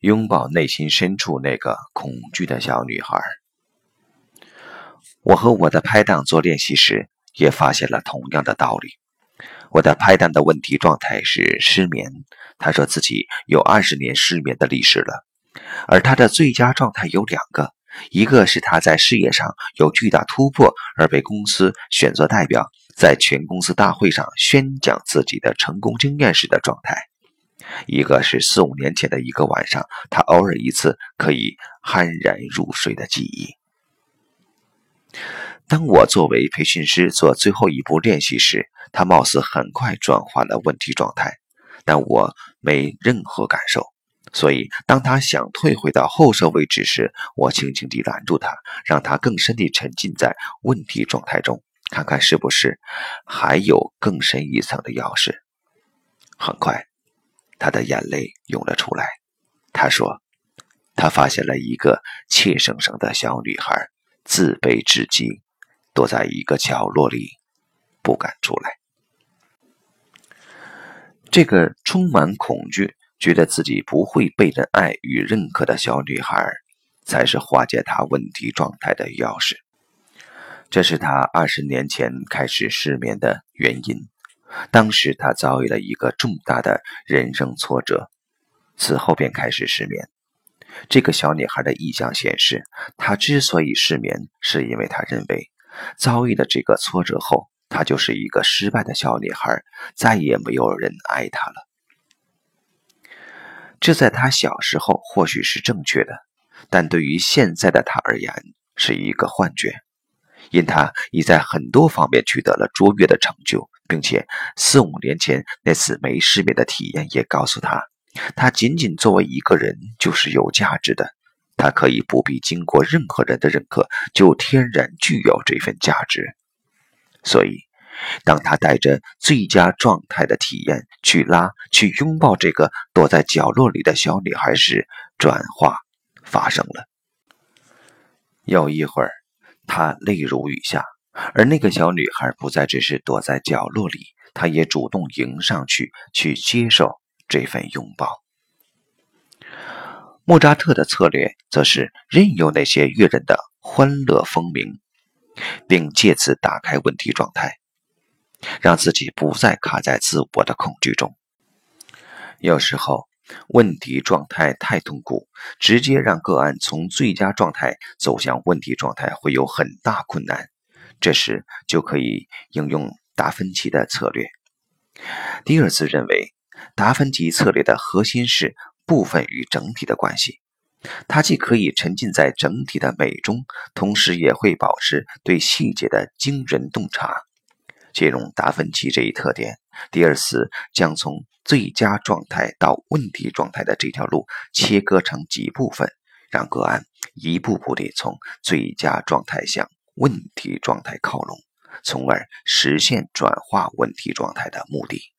拥抱内心深处那个恐惧的小女孩。我和我的拍档做练习时，也发现了同样的道理。我的拍档的问题状态是失眠，他说自己有二十年失眠的历史了，而他的最佳状态有两个，一个是他在事业上有巨大突破而被公司选作代表，在全公司大会上宣讲自己的成功经验时的状态，一个是四五年前的一个晚上，他偶尔一次可以酣然入睡的记忆。当我作为培训师做最后一步练习时，他貌似很快转化了问题状态，但我没任何感受。所以，当他想退回到后设位置时，我轻轻地拦住他，让他更深地沉浸在问题状态中，看看是不是还有更深一层的钥匙。很快，他的眼泪涌了出来。他说：“他发现了一个怯生生的小女孩，自卑至极。”躲在一个角落里，不敢出来。这个充满恐惧、觉得自己不会被人爱与认可的小女孩，才是化解她问题状态的钥匙。这是她二十年前开始失眠的原因。当时她遭遇了一个重大的人生挫折，此后便开始失眠。这个小女孩的意向显示，她之所以失眠，是因为她认为。遭遇了这个挫折后，她就是一个失败的小女孩，再也没有人爱她了。这在她小时候或许是正确的，但对于现在的她而言是一个幻觉，因她已在很多方面取得了卓越的成就，并且四五年前那次没失眠的体验也告诉他，她仅仅作为一个人就是有价值的。他可以不必经过任何人的认可，就天然具有这份价值。所以，当他带着最佳状态的体验去拉、去拥抱这个躲在角落里的小女孩时，转化发生了。有一会儿，他泪如雨下，而那个小女孩不再只是躲在角落里，她也主动迎上去，去接受这份拥抱。莫扎特的策略则是任由那些乐人的欢乐风鸣，并借此打开问题状态，让自己不再卡在自我的恐惧中。有时候，问题状态太痛苦，直接让个案从最佳状态走向问题状态会有很大困难。这时就可以应用达芬奇的策略。迪尔斯认为，达芬奇策略的核心是。部分与整体的关系，它既可以沉浸在整体的美中，同时也会保持对细节的惊人洞察。借用达芬奇这一特点，迪尔斯将从最佳状态到问题状态的这条路切割成几部分，让个案一步步地从最佳状态向问题状态靠拢，从而实现转化问题状态的目的。